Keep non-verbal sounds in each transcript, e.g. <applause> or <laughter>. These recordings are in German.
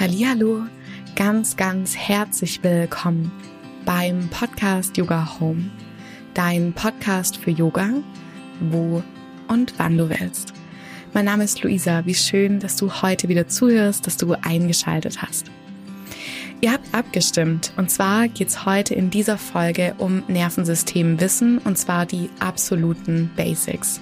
Hallihallo, ganz, ganz herzlich willkommen beim Podcast Yoga Home. Dein Podcast für Yoga, wo und wann du willst. Mein Name ist Luisa. Wie schön, dass du heute wieder zuhörst, dass du eingeschaltet hast. Ihr habt abgestimmt und zwar geht's heute in dieser Folge um Nervensystemwissen und zwar die absoluten Basics.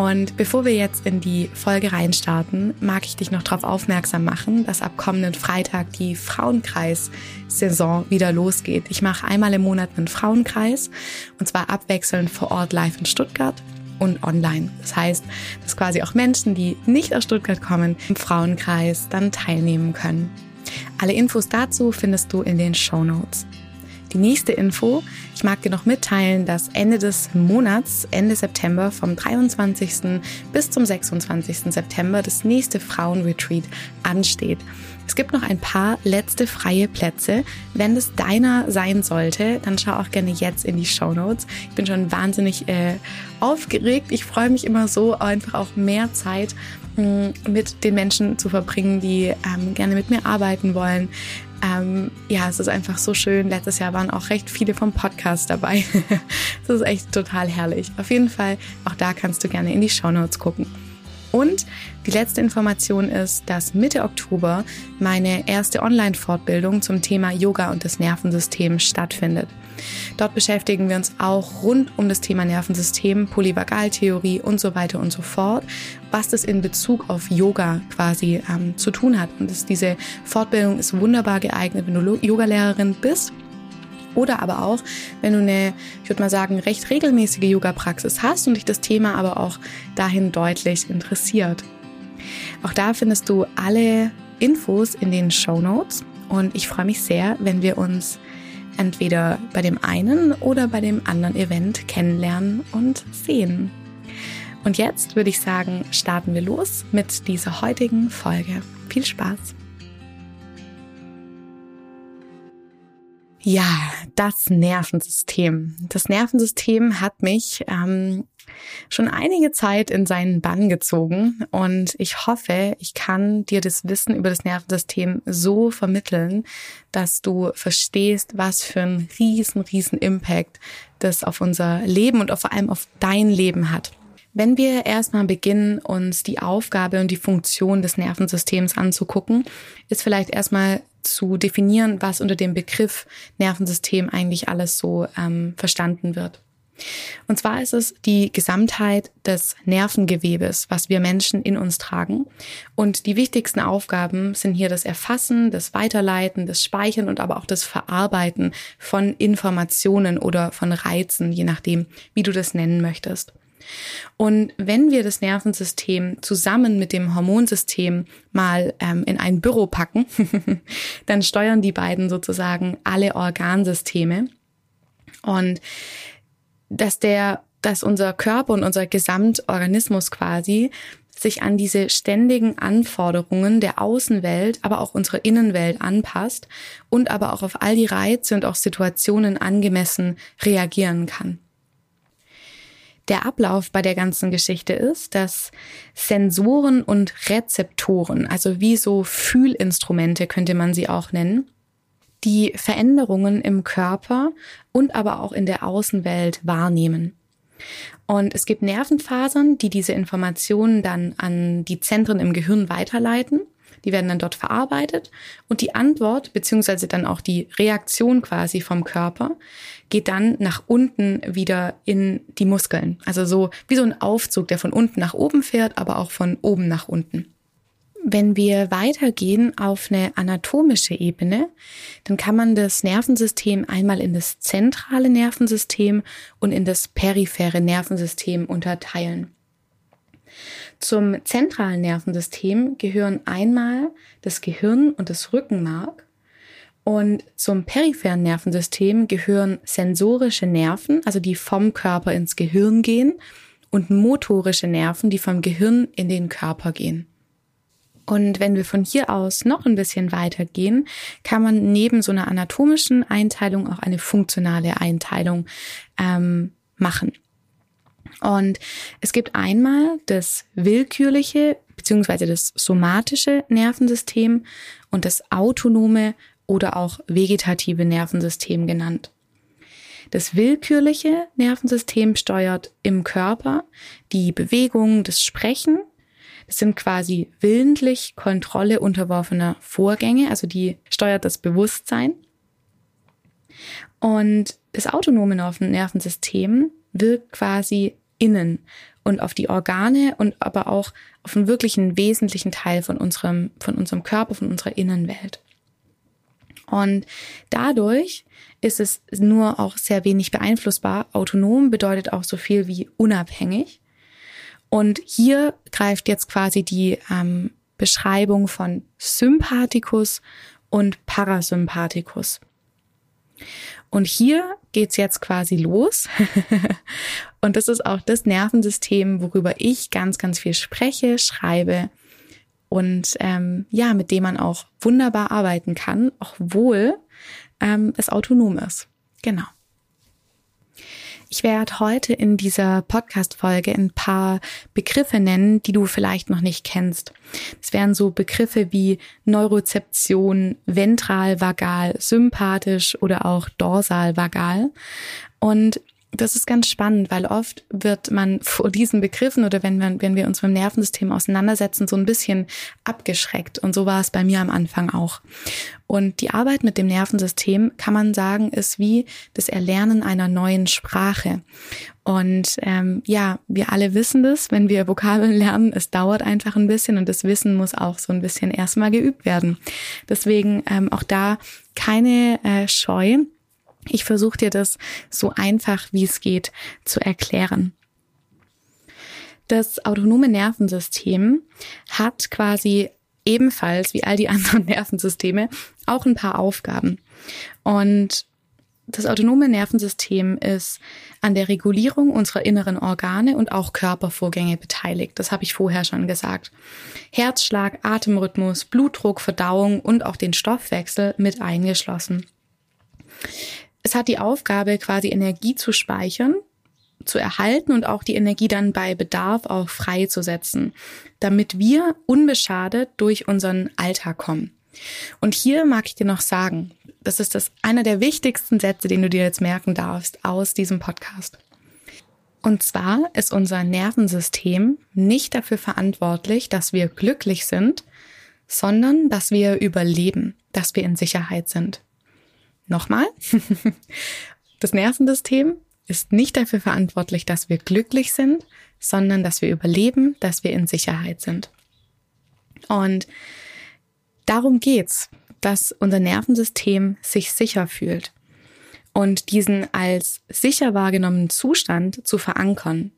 Und bevor wir jetzt in die Folge reinstarten, mag ich dich noch darauf aufmerksam machen, dass ab kommenden Freitag die Frauenkreis-Saison wieder losgeht. Ich mache einmal im Monat einen Frauenkreis und zwar abwechselnd vor Ort live in Stuttgart und online. Das heißt, dass quasi auch Menschen, die nicht aus Stuttgart kommen, im Frauenkreis dann teilnehmen können. Alle Infos dazu findest du in den Show Notes. Die nächste Info, ich mag dir noch mitteilen, dass Ende des Monats, Ende September, vom 23. bis zum 26. September das nächste Frauenretreat ansteht. Es gibt noch ein paar letzte freie Plätze. Wenn es deiner sein sollte, dann schau auch gerne jetzt in die Show Notes. Ich bin schon wahnsinnig äh, aufgeregt. Ich freue mich immer so, einfach auch mehr Zeit mm, mit den Menschen zu verbringen, die ähm, gerne mit mir arbeiten wollen, ähm, ja, es ist einfach so schön. Letztes Jahr waren auch recht viele vom Podcast dabei. <laughs> das ist echt total herrlich. Auf jeden Fall, auch da kannst du gerne in die Show Notes gucken. Und die letzte Information ist, dass Mitte Oktober meine erste Online-Fortbildung zum Thema Yoga und das Nervensystem stattfindet. Dort beschäftigen wir uns auch rund um das Thema Nervensystem, Polyvagaltheorie und so weiter und so fort, was das in Bezug auf Yoga quasi ähm, zu tun hat. Und das, diese Fortbildung ist wunderbar geeignet, wenn du Yogalehrerin bist oder aber auch, wenn du eine, ich würde mal sagen, recht regelmäßige Yoga-Praxis hast und dich das Thema aber auch dahin deutlich interessiert. Auch da findest du alle Infos in den Show Notes und ich freue mich sehr, wenn wir uns entweder bei dem einen oder bei dem anderen Event kennenlernen und sehen. Und jetzt würde ich sagen, starten wir los mit dieser heutigen Folge. Viel Spaß! Ja, das Nervensystem. Das Nervensystem hat mich ähm, schon einige Zeit in seinen Bann gezogen und ich hoffe, ich kann dir das Wissen über das Nervensystem so vermitteln, dass du verstehst, was für ein riesen, riesen Impact das auf unser Leben und vor allem auf dein Leben hat. Wenn wir erstmal beginnen, uns die Aufgabe und die Funktion des Nervensystems anzugucken, ist vielleicht erstmal zu definieren, was unter dem Begriff Nervensystem eigentlich alles so ähm, verstanden wird. Und zwar ist es die Gesamtheit des Nervengewebes, was wir Menschen in uns tragen. Und die wichtigsten Aufgaben sind hier das Erfassen, das Weiterleiten, das Speichern und aber auch das Verarbeiten von Informationen oder von Reizen, je nachdem, wie du das nennen möchtest. Und wenn wir das Nervensystem zusammen mit dem Hormonsystem mal ähm, in ein Büro packen, <laughs> dann steuern die beiden sozusagen alle Organsysteme. Und dass der, dass unser Körper und unser Gesamtorganismus quasi sich an diese ständigen Anforderungen der Außenwelt, aber auch unserer Innenwelt anpasst und aber auch auf all die Reize und auch Situationen angemessen reagieren kann. Der Ablauf bei der ganzen Geschichte ist, dass Sensoren und Rezeptoren, also wie so Fühlinstrumente könnte man sie auch nennen, die Veränderungen im Körper und aber auch in der Außenwelt wahrnehmen. Und es gibt Nervenfasern, die diese Informationen dann an die Zentren im Gehirn weiterleiten. Die werden dann dort verarbeitet und die Antwort beziehungsweise dann auch die Reaktion quasi vom Körper geht dann nach unten wieder in die Muskeln. Also so wie so ein Aufzug, der von unten nach oben fährt, aber auch von oben nach unten. Wenn wir weitergehen auf eine anatomische Ebene, dann kann man das Nervensystem einmal in das zentrale Nervensystem und in das periphere Nervensystem unterteilen. Zum zentralen Nervensystem gehören einmal das Gehirn und das Rückenmark und zum peripheren Nervensystem gehören sensorische Nerven, also die vom Körper ins Gehirn gehen, und motorische Nerven, die vom Gehirn in den Körper gehen. Und wenn wir von hier aus noch ein bisschen weitergehen, kann man neben so einer anatomischen Einteilung auch eine funktionale Einteilung ähm, machen. Und es gibt einmal das willkürliche bzw. das somatische Nervensystem und das autonome oder auch vegetative Nervensystem genannt. Das willkürliche Nervensystem steuert im Körper die Bewegung, das Sprechen. Sind quasi willentlich Kontrolle unterworfener Vorgänge, also die steuert das Bewusstsein. Und das autonome Nervensystem wirkt quasi innen und auf die Organe und aber auch auf einen wirklichen wesentlichen Teil von unserem, von unserem Körper, von unserer Innenwelt. Und dadurch ist es nur auch sehr wenig beeinflussbar. Autonom bedeutet auch so viel wie unabhängig. Und hier greift jetzt quasi die ähm, Beschreibung von Sympathikus und Parasympathikus. Und hier geht's jetzt quasi los. <laughs> und das ist auch das Nervensystem, worüber ich ganz, ganz viel spreche, schreibe und ähm, ja, mit dem man auch wunderbar arbeiten kann, obwohl ähm, es autonom ist. Genau. Ich werde heute in dieser Podcast-Folge ein paar Begriffe nennen, die du vielleicht noch nicht kennst. Es wären so Begriffe wie Neurozeption, ventral vagal, sympathisch oder auch dorsal vagal. Und das ist ganz spannend, weil oft wird man vor diesen Begriffen oder wenn, man, wenn wir uns mit dem Nervensystem auseinandersetzen, so ein bisschen abgeschreckt. Und so war es bei mir am Anfang auch. Und die Arbeit mit dem Nervensystem, kann man sagen, ist wie das Erlernen einer neuen Sprache. Und ähm, ja, wir alle wissen das, wenn wir Vokabeln lernen, es dauert einfach ein bisschen und das Wissen muss auch so ein bisschen erstmal geübt werden. Deswegen ähm, auch da keine äh, Scheu ich versuche dir das so einfach wie es geht zu erklären. Das autonome Nervensystem hat quasi ebenfalls wie all die <laughs> anderen Nervensysteme auch ein paar Aufgaben. Und das autonome Nervensystem ist an der Regulierung unserer inneren Organe und auch Körpervorgänge beteiligt. Das habe ich vorher schon gesagt. Herzschlag, Atemrhythmus, Blutdruck, Verdauung und auch den Stoffwechsel mit eingeschlossen es hat die Aufgabe, quasi Energie zu speichern, zu erhalten und auch die Energie dann bei Bedarf auch freizusetzen, damit wir unbeschadet durch unseren Alltag kommen. Und hier mag ich dir noch sagen, das ist das einer der wichtigsten Sätze, den du dir jetzt merken darfst aus diesem Podcast. Und zwar ist unser Nervensystem nicht dafür verantwortlich, dass wir glücklich sind, sondern dass wir überleben, dass wir in Sicherheit sind. Nochmal, <laughs> das Nervensystem ist nicht dafür verantwortlich, dass wir glücklich sind, sondern dass wir überleben, dass wir in Sicherheit sind. Und darum geht's, dass unser Nervensystem sich sicher fühlt und diesen als sicher wahrgenommenen Zustand zu verankern.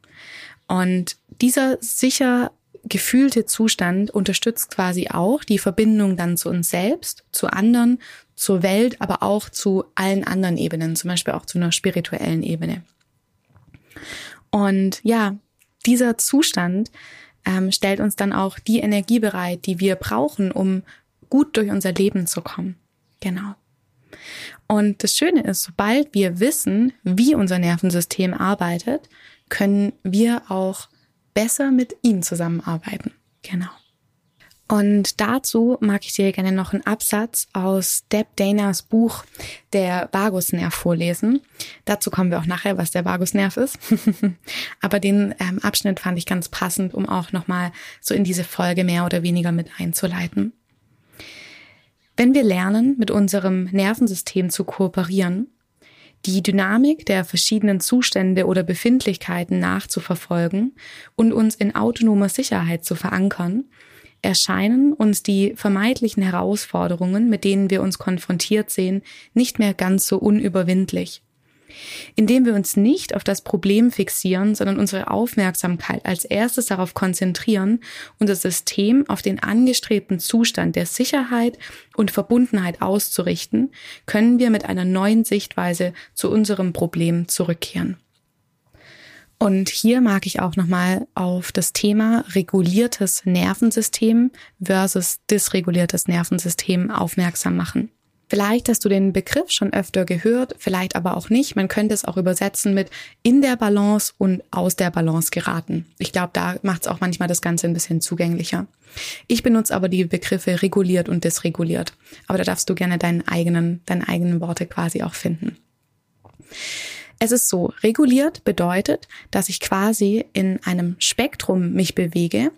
Und dieser sicher gefühlte Zustand unterstützt quasi auch die Verbindung dann zu uns selbst, zu anderen, zur Welt, aber auch zu allen anderen Ebenen, zum Beispiel auch zu einer spirituellen Ebene. Und ja, dieser Zustand ähm, stellt uns dann auch die Energie bereit, die wir brauchen, um gut durch unser Leben zu kommen. Genau. Und das Schöne ist, sobald wir wissen, wie unser Nervensystem arbeitet, können wir auch besser mit ihm zusammenarbeiten. Genau. Und dazu mag ich dir gerne noch einen Absatz aus Deb Danas Buch Der Vagusnerv vorlesen. Dazu kommen wir auch nachher, was der Vagusnerv ist. <laughs> Aber den ähm, Abschnitt fand ich ganz passend, um auch nochmal so in diese Folge mehr oder weniger mit einzuleiten. Wenn wir lernen, mit unserem Nervensystem zu kooperieren, die Dynamik der verschiedenen Zustände oder Befindlichkeiten nachzuverfolgen und uns in autonomer Sicherheit zu verankern, erscheinen uns die vermeintlichen Herausforderungen, mit denen wir uns konfrontiert sehen, nicht mehr ganz so unüberwindlich. Indem wir uns nicht auf das Problem fixieren, sondern unsere Aufmerksamkeit als erstes darauf konzentrieren, unser System auf den angestrebten Zustand der Sicherheit und Verbundenheit auszurichten, können wir mit einer neuen Sichtweise zu unserem Problem zurückkehren. Und hier mag ich auch nochmal auf das Thema reguliertes Nervensystem versus dysreguliertes Nervensystem aufmerksam machen. Vielleicht hast du den Begriff schon öfter gehört, vielleicht aber auch nicht. Man könnte es auch übersetzen mit in der Balance und aus der Balance geraten. Ich glaube, da macht es auch manchmal das Ganze ein bisschen zugänglicher. Ich benutze aber die Begriffe reguliert und dysreguliert. Aber da darfst du gerne deinen eigenen, deine eigenen Worte quasi auch finden. Es ist so, reguliert bedeutet, dass ich quasi in einem Spektrum mich bewege,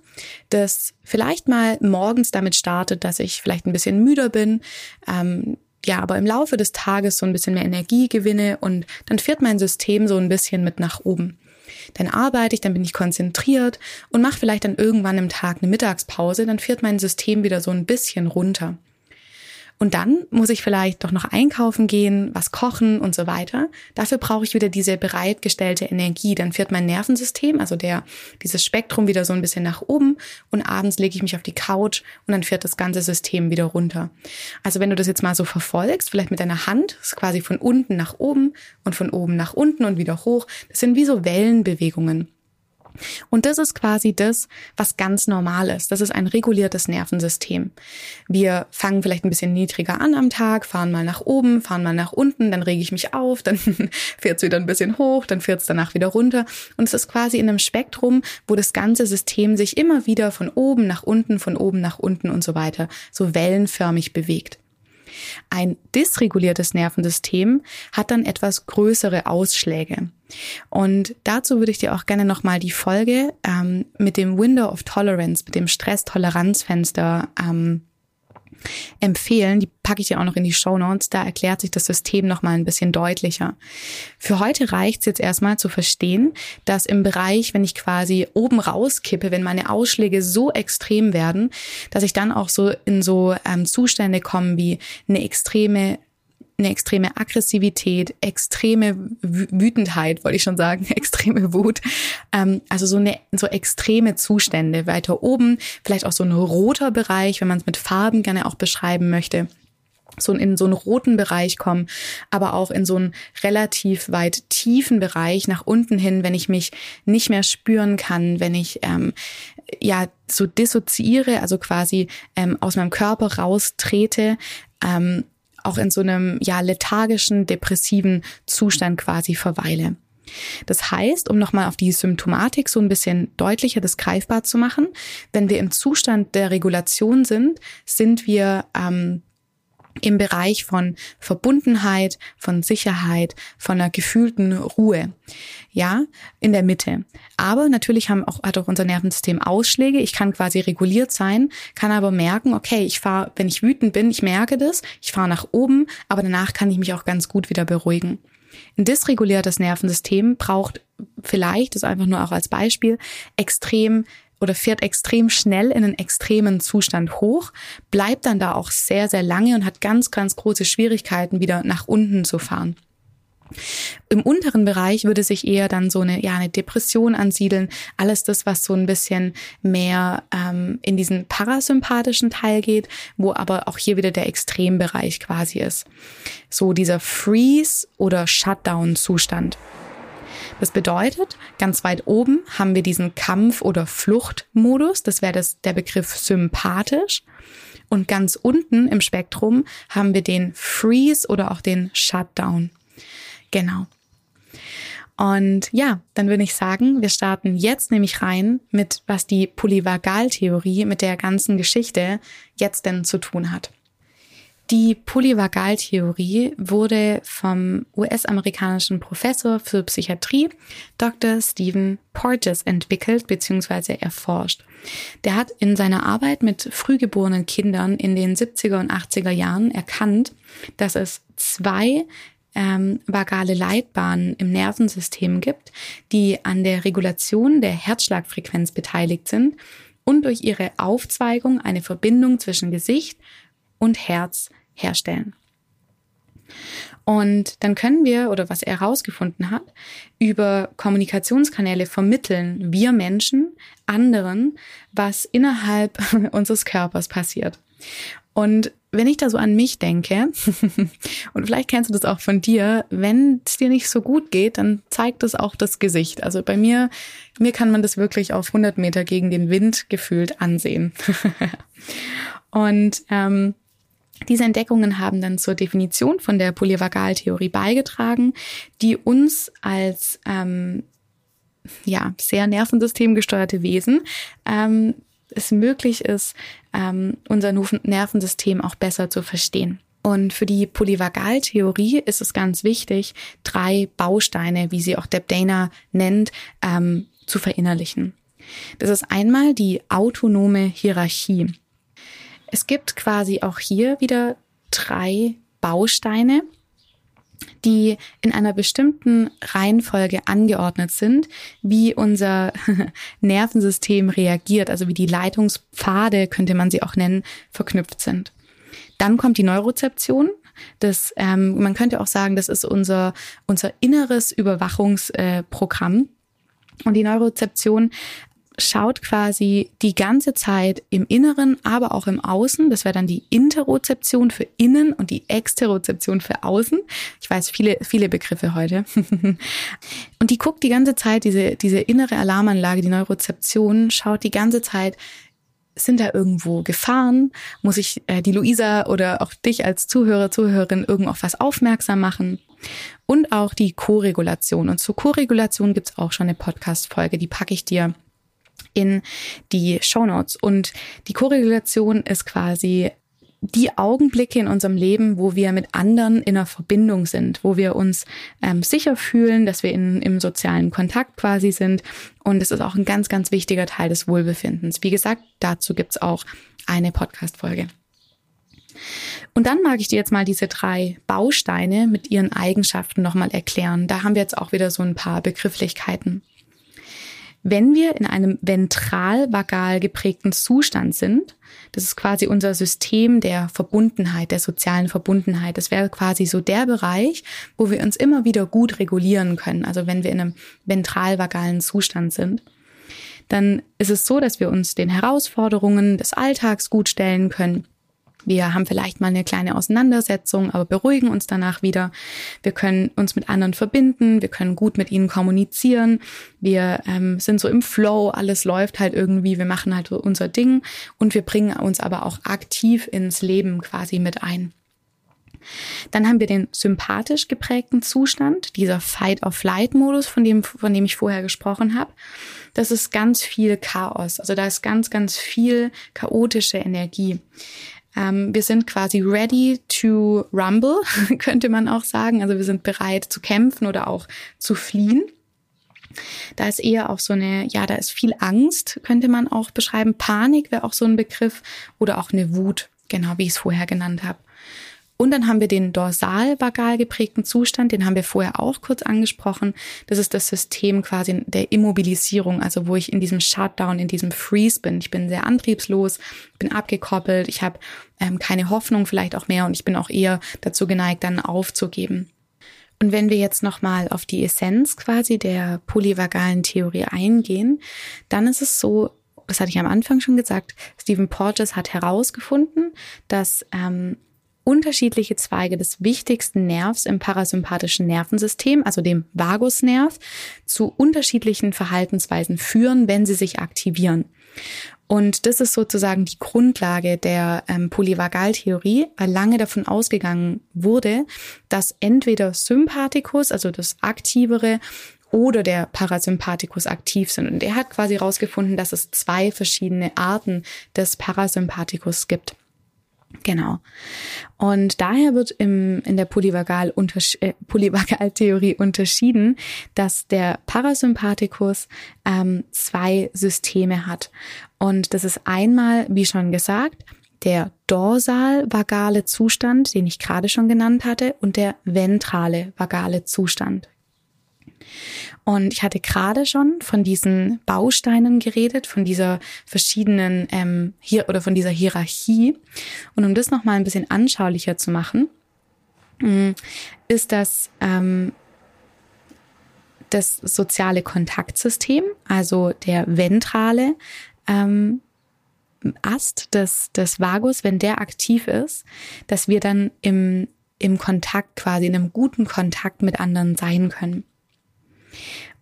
das vielleicht mal morgens damit startet, dass ich vielleicht ein bisschen müder bin, ähm, ja, aber im Laufe des Tages so ein bisschen mehr Energie gewinne und dann fährt mein System so ein bisschen mit nach oben. Dann arbeite ich, dann bin ich konzentriert und mache vielleicht dann irgendwann im Tag eine Mittagspause, dann fährt mein System wieder so ein bisschen runter. Und dann muss ich vielleicht doch noch einkaufen gehen, was kochen und so weiter. Dafür brauche ich wieder diese bereitgestellte Energie. Dann fährt mein Nervensystem, also der, dieses Spektrum wieder so ein bisschen nach oben und abends lege ich mich auf die Couch und dann fährt das ganze System wieder runter. Also wenn du das jetzt mal so verfolgst, vielleicht mit deiner Hand, ist quasi von unten nach oben und von oben nach unten und wieder hoch. Das sind wie so Wellenbewegungen. Und das ist quasi das, was ganz normal ist. Das ist ein reguliertes Nervensystem. Wir fangen vielleicht ein bisschen niedriger an am Tag, fahren mal nach oben, fahren mal nach unten, dann rege ich mich auf, <laughs> dann fährt es wieder ein bisschen hoch, dann fährt es danach wieder runter. Und es ist quasi in einem Spektrum, wo das ganze System sich immer wieder von oben nach unten, von oben nach unten und so weiter so wellenförmig bewegt. Ein dysreguliertes Nervensystem hat dann etwas größere Ausschläge. Und dazu würde ich dir auch gerne nochmal die Folge ähm, mit dem Window of Tolerance, mit dem Stresstoleranzfenster ähm, empfehlen. Die packe ich dir auch noch in die Show Notes. Da erklärt sich das System noch mal ein bisschen deutlicher. Für heute reicht es jetzt erstmal zu verstehen, dass im Bereich, wenn ich quasi oben rauskippe, wenn meine Ausschläge so extrem werden, dass ich dann auch so in so ähm, Zustände komme wie eine extreme eine extreme Aggressivität, extreme Wütendheit, wollte ich schon sagen, <laughs> extreme Wut. Ähm, also so eine so extreme Zustände weiter oben, vielleicht auch so ein roter Bereich, wenn man es mit Farben gerne auch beschreiben möchte so in so einen roten Bereich kommen, aber auch in so einen relativ weit tiefen Bereich nach unten hin, wenn ich mich nicht mehr spüren kann, wenn ich ähm, ja so dissoziiere, also quasi ähm, aus meinem Körper raustrete, ähm, auch in so einem ja lethargischen, depressiven Zustand quasi verweile. Das heißt, um nochmal auf die Symptomatik so ein bisschen deutlicher das greifbar zu machen, wenn wir im Zustand der Regulation sind, sind wir ähm, im Bereich von Verbundenheit, von Sicherheit, von einer gefühlten Ruhe. Ja, in der Mitte. Aber natürlich haben auch, hat auch unser Nervensystem Ausschläge. Ich kann quasi reguliert sein, kann aber merken, okay, ich fahre, wenn ich wütend bin, ich merke das, ich fahre nach oben, aber danach kann ich mich auch ganz gut wieder beruhigen. Ein dysreguliertes Nervensystem braucht vielleicht, das einfach nur auch als Beispiel, extrem oder fährt extrem schnell in einen extremen Zustand hoch, bleibt dann da auch sehr, sehr lange und hat ganz, ganz große Schwierigkeiten, wieder nach unten zu fahren. Im unteren Bereich würde sich eher dann so eine, ja, eine Depression ansiedeln. Alles das, was so ein bisschen mehr ähm, in diesen parasympathischen Teil geht, wo aber auch hier wieder der Extrembereich quasi ist. So dieser Freeze- oder Shutdown-Zustand. Das bedeutet, ganz weit oben haben wir diesen Kampf- oder Fluchtmodus. Das wäre das, der Begriff sympathisch. Und ganz unten im Spektrum haben wir den Freeze oder auch den Shutdown. Genau. Und ja, dann würde ich sagen, wir starten jetzt nämlich rein mit, was die Polyvagaltheorie mit der ganzen Geschichte jetzt denn zu tun hat. Die Polyvagaltheorie wurde vom US-amerikanischen Professor für Psychiatrie Dr. Stephen Porges entwickelt bzw. erforscht. Der hat in seiner Arbeit mit frühgeborenen Kindern in den 70er und 80er Jahren erkannt, dass es zwei ähm, vagale Leitbahnen im Nervensystem gibt, die an der Regulation der Herzschlagfrequenz beteiligt sind und durch ihre Aufzweigung eine Verbindung zwischen Gesicht und Herz herstellen. Und dann können wir, oder was er herausgefunden hat, über Kommunikationskanäle vermitteln wir Menschen anderen, was innerhalb <laughs> unseres Körpers passiert. Und wenn ich da so an mich denke, <laughs> und vielleicht kennst du das auch von dir, wenn es dir nicht so gut geht, dann zeigt es auch das Gesicht. Also bei mir, mir kann man das wirklich auf 100 Meter gegen den Wind gefühlt ansehen. <laughs> und ähm, Diese Entdeckungen haben dann zur Definition von der Polyvagaltheorie beigetragen, die uns als ähm, ja, sehr nervensystemgesteuerte Wesen ähm, es möglich ist, ähm, unser Nervensystem auch besser zu verstehen. Und für die Polyvagaltheorie ist es ganz wichtig, drei Bausteine, wie sie auch Deb Dana nennt, ähm, zu verinnerlichen. Das ist einmal die autonome Hierarchie. Es gibt quasi auch hier wieder drei Bausteine, die in einer bestimmten Reihenfolge angeordnet sind, wie unser <laughs> Nervensystem reagiert, also wie die Leitungspfade, könnte man sie auch nennen, verknüpft sind. Dann kommt die Neurozeption. Das, ähm, man könnte auch sagen, das ist unser, unser inneres Überwachungsprogramm. Äh, und die Neurozeption schaut quasi die ganze Zeit im Inneren, aber auch im Außen. Das wäre dann die Interozeption für innen und die Exterozeption für außen. Ich weiß viele, viele Begriffe heute. <laughs> und die guckt die ganze Zeit, diese, diese innere Alarmanlage, die Neurozeption, schaut die ganze Zeit, sind da irgendwo Gefahren? Muss ich äh, die Luisa oder auch dich als Zuhörer, Zuhörerin irgendwo auf was aufmerksam machen? Und auch die Koregulation. Und zur Koregulation gibt's auch schon eine Podcast-Folge, die packe ich dir in die Show Notes. Und die Korrelation ist quasi die Augenblicke in unserem Leben, wo wir mit anderen in einer Verbindung sind, wo wir uns ähm, sicher fühlen, dass wir in, im sozialen Kontakt quasi sind. Und es ist auch ein ganz, ganz wichtiger Teil des Wohlbefindens. Wie gesagt, dazu gibt's auch eine Podcast-Folge. Und dann mag ich dir jetzt mal diese drei Bausteine mit ihren Eigenschaften nochmal erklären. Da haben wir jetzt auch wieder so ein paar Begrifflichkeiten. Wenn wir in einem ventral-vagal geprägten Zustand sind, das ist quasi unser System der Verbundenheit, der sozialen Verbundenheit. Das wäre quasi so der Bereich, wo wir uns immer wieder gut regulieren können. Also wenn wir in einem ventral-vagalen Zustand sind, dann ist es so, dass wir uns den Herausforderungen des Alltags gut stellen können wir haben vielleicht mal eine kleine Auseinandersetzung, aber beruhigen uns danach wieder. Wir können uns mit anderen verbinden, wir können gut mit ihnen kommunizieren. Wir ähm, sind so im Flow, alles läuft halt irgendwie, wir machen halt unser Ding und wir bringen uns aber auch aktiv ins Leben quasi mit ein. Dann haben wir den sympathisch geprägten Zustand, dieser Fight-of-Flight-Modus, von dem, von dem ich vorher gesprochen habe. Das ist ganz viel Chaos. Also da ist ganz, ganz viel chaotische Energie. Ähm, wir sind quasi ready to rumble, <laughs> könnte man auch sagen. Also wir sind bereit zu kämpfen oder auch zu fliehen. Da ist eher auch so eine, ja, da ist viel Angst, könnte man auch beschreiben. Panik wäre auch so ein Begriff oder auch eine Wut, genau wie ich es vorher genannt habe. Und dann haben wir den dorsal-vagal geprägten Zustand, den haben wir vorher auch kurz angesprochen. Das ist das System quasi der Immobilisierung, also wo ich in diesem Shutdown, in diesem Freeze bin. Ich bin sehr antriebslos, bin abgekoppelt, ich habe ähm, keine Hoffnung vielleicht auch mehr und ich bin auch eher dazu geneigt, dann aufzugeben. Und wenn wir jetzt nochmal auf die Essenz quasi der polyvagalen Theorie eingehen, dann ist es so, das hatte ich am Anfang schon gesagt, Stephen Porges hat herausgefunden, dass ähm, unterschiedliche Zweige des wichtigsten Nervs im parasympathischen Nervensystem, also dem Vagusnerv, zu unterschiedlichen Verhaltensweisen führen, wenn sie sich aktivieren. Und das ist sozusagen die Grundlage der ähm, Polyvagaltheorie, weil lange davon ausgegangen wurde, dass entweder Sympathikus, also das aktivere, oder der Parasympathikus aktiv sind. Und er hat quasi herausgefunden, dass es zwei verschiedene Arten des Parasympathikus gibt. Genau. Und daher wird im, in der Polyvagal äh, Polyvagaltheorie unterschieden, dass der Parasympathikus ähm, zwei Systeme hat. Und das ist einmal, wie schon gesagt, der dorsal-vagale Zustand, den ich gerade schon genannt hatte, und der ventrale vagale Zustand. Und ich hatte gerade schon von diesen Bausteinen geredet, von dieser verschiedenen ähm, hier oder von dieser Hierarchie. Und um das nochmal ein bisschen anschaulicher zu machen, mm, ist das ähm, das soziale Kontaktsystem, also der ventrale ähm, Ast des, des Vagus, wenn der aktiv ist, dass wir dann im, im Kontakt quasi, in einem guten Kontakt mit anderen sein können.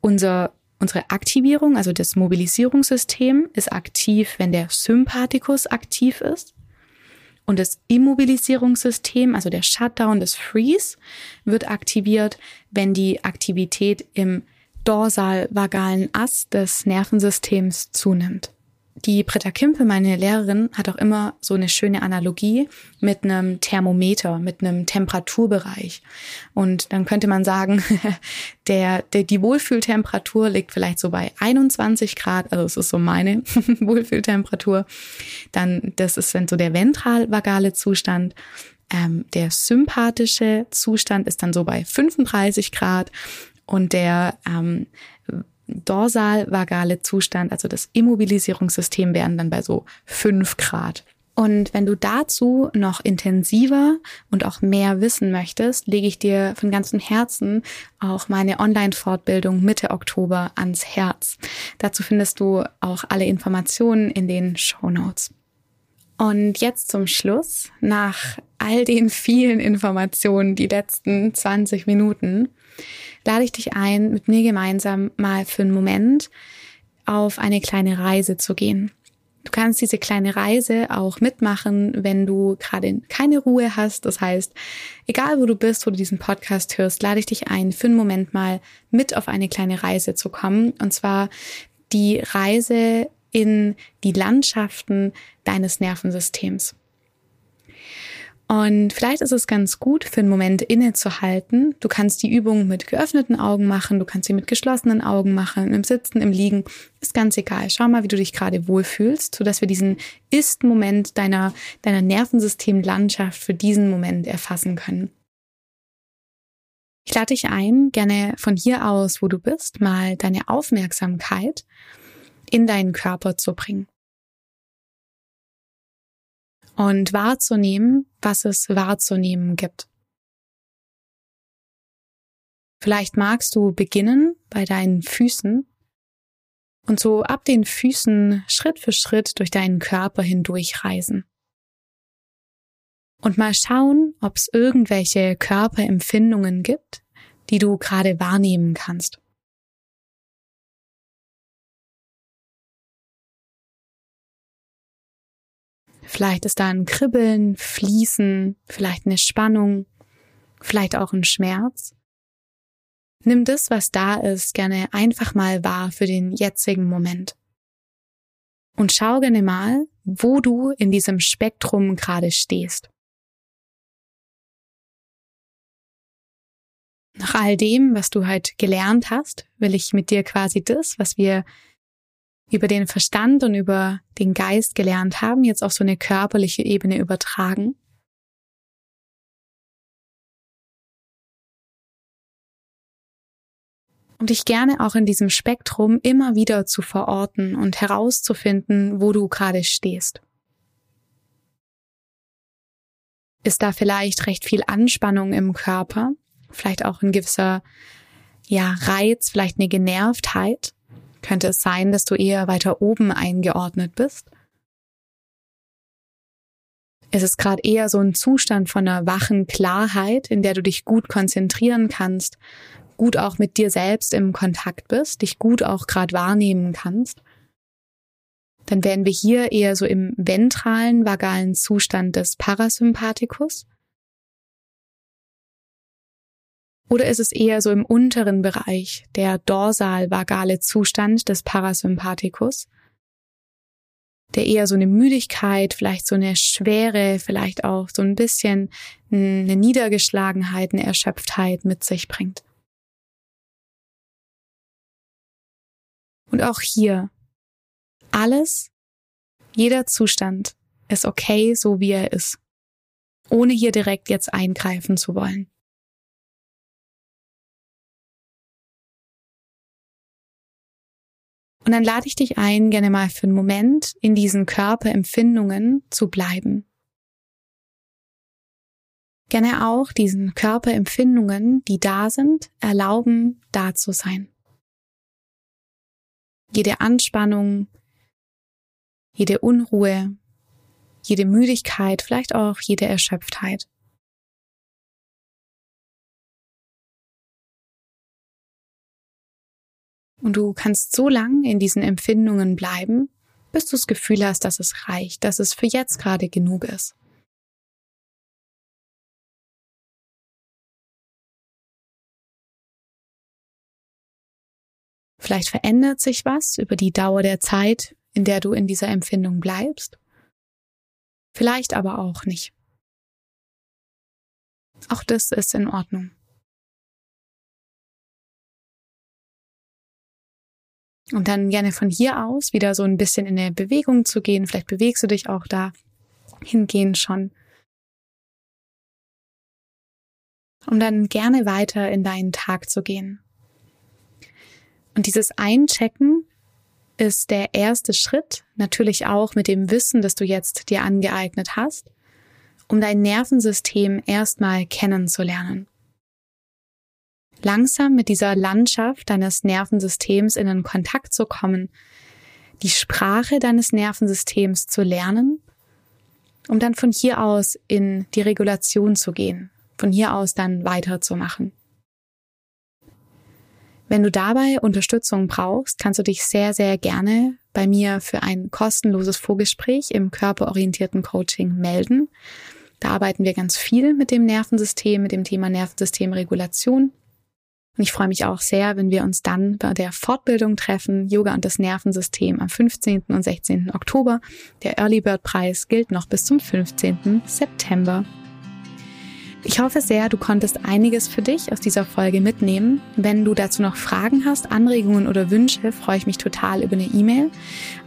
Unser, unsere Aktivierung, also das Mobilisierungssystem, ist aktiv, wenn der Sympathikus aktiv ist. Und das Immobilisierungssystem, also der Shutdown des Freeze, wird aktiviert, wenn die Aktivität im dorsalvagalen Ast des Nervensystems zunimmt. Die Britta Kimpel, meine Lehrerin, hat auch immer so eine schöne Analogie mit einem Thermometer, mit einem Temperaturbereich. Und dann könnte man sagen, <laughs> der, der, die Wohlfühltemperatur liegt vielleicht so bei 21 Grad, also es ist so meine <laughs> Wohlfühltemperatur. Dann, das ist dann so der ventralvagale Zustand. Ähm, der sympathische Zustand ist dann so bei 35 Grad und der ähm, dorsalvagale Zustand, also das Immobilisierungssystem, wären dann bei so fünf Grad. Und wenn du dazu noch intensiver und auch mehr wissen möchtest, lege ich dir von ganzem Herzen auch meine Online-Fortbildung Mitte Oktober ans Herz. Dazu findest du auch alle Informationen in den Show Notes. Und jetzt zum Schluss, nach all den vielen Informationen, die letzten 20 Minuten, lade ich dich ein, mit mir gemeinsam mal für einen Moment auf eine kleine Reise zu gehen. Du kannst diese kleine Reise auch mitmachen, wenn du gerade keine Ruhe hast. Das heißt, egal wo du bist, wo du diesen Podcast hörst, lade ich dich ein, für einen Moment mal mit auf eine kleine Reise zu kommen. Und zwar die Reise in die Landschaften deines Nervensystems. Und vielleicht ist es ganz gut, für einen Moment innezuhalten. Du kannst die Übung mit geöffneten Augen machen, du kannst sie mit geschlossenen Augen machen, im Sitzen, im Liegen, ist ganz egal. Schau mal, wie du dich gerade wohlfühlst, sodass wir diesen Ist-Moment deiner, deiner Nervensystemlandschaft für diesen Moment erfassen können. Ich lade dich ein, gerne von hier aus, wo du bist, mal deine Aufmerksamkeit in deinen Körper zu bringen und wahrzunehmen, was es wahrzunehmen gibt. Vielleicht magst du beginnen bei deinen Füßen und so ab den Füßen Schritt für Schritt durch deinen Körper hindurch reisen. Und mal schauen, ob es irgendwelche Körperempfindungen gibt, die du gerade wahrnehmen kannst. Vielleicht ist da ein Kribbeln, Fließen, vielleicht eine Spannung, vielleicht auch ein Schmerz. Nimm das, was da ist, gerne einfach mal wahr für den jetzigen Moment. Und schau gerne mal, wo du in diesem Spektrum gerade stehst. Nach all dem, was du halt gelernt hast, will ich mit dir quasi das, was wir über den Verstand und über den Geist gelernt haben, jetzt auf so eine körperliche Ebene übertragen. Und dich gerne auch in diesem Spektrum immer wieder zu verorten und herauszufinden, wo du gerade stehst. Ist da vielleicht recht viel Anspannung im Körper? Vielleicht auch ein gewisser, ja, Reiz, vielleicht eine Genervtheit? Könnte es sein, dass du eher weiter oben eingeordnet bist? Ist es gerade eher so ein Zustand von einer wachen Klarheit, in der du dich gut konzentrieren kannst, gut auch mit dir selbst im Kontakt bist, dich gut auch gerade wahrnehmen kannst? Dann wären wir hier eher so im ventralen, vagalen Zustand des Parasympathikus. Oder ist es eher so im unteren Bereich, der dorsal-vagale Zustand des Parasympathikus, der eher so eine Müdigkeit, vielleicht so eine Schwere, vielleicht auch so ein bisschen eine Niedergeschlagenheit, eine Erschöpftheit mit sich bringt. Und auch hier, alles, jeder Zustand ist okay, so wie er ist, ohne hier direkt jetzt eingreifen zu wollen. Und dann lade ich dich ein, gerne mal für einen Moment in diesen Körperempfindungen zu bleiben. Gerne auch diesen Körperempfindungen, die da sind, erlauben, da zu sein. Jede Anspannung, jede Unruhe, jede Müdigkeit, vielleicht auch jede Erschöpftheit. Und du kannst so lang in diesen Empfindungen bleiben, bis du das Gefühl hast, dass es reicht, dass es für jetzt gerade genug ist. Vielleicht verändert sich was über die Dauer der Zeit, in der du in dieser Empfindung bleibst. Vielleicht aber auch nicht. Auch das ist in Ordnung. Und dann gerne von hier aus wieder so ein bisschen in eine Bewegung zu gehen. Vielleicht bewegst du dich auch da hingehen schon. Um dann gerne weiter in deinen Tag zu gehen. Und dieses Einchecken ist der erste Schritt, natürlich auch mit dem Wissen, das du jetzt dir angeeignet hast, um dein Nervensystem erstmal kennenzulernen. Langsam mit dieser Landschaft deines Nervensystems in den Kontakt zu kommen, die Sprache deines Nervensystems zu lernen, um dann von hier aus in die Regulation zu gehen, von hier aus dann weiterzumachen. Wenn du dabei Unterstützung brauchst, kannst du dich sehr, sehr gerne bei mir für ein kostenloses Vorgespräch im körperorientierten Coaching melden. Da arbeiten wir ganz viel mit dem Nervensystem, mit dem Thema Nervensystemregulation. Und ich freue mich auch sehr, wenn wir uns dann bei der Fortbildung treffen, Yoga und das Nervensystem am 15. und 16. Oktober. Der Early Bird Preis gilt noch bis zum 15. September. Ich hoffe sehr, du konntest einiges für dich aus dieser Folge mitnehmen. Wenn du dazu noch Fragen hast, Anregungen oder Wünsche, freue ich mich total über eine E-Mail.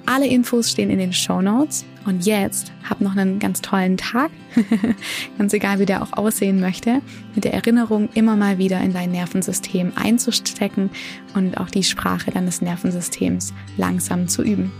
Alle Infos stehen in den Show Notes. Und jetzt hab noch einen ganz tollen Tag, <laughs> ganz egal wie der auch aussehen möchte, mit der Erinnerung immer mal wieder in dein Nervensystem einzustecken und auch die Sprache deines Nervensystems langsam zu üben.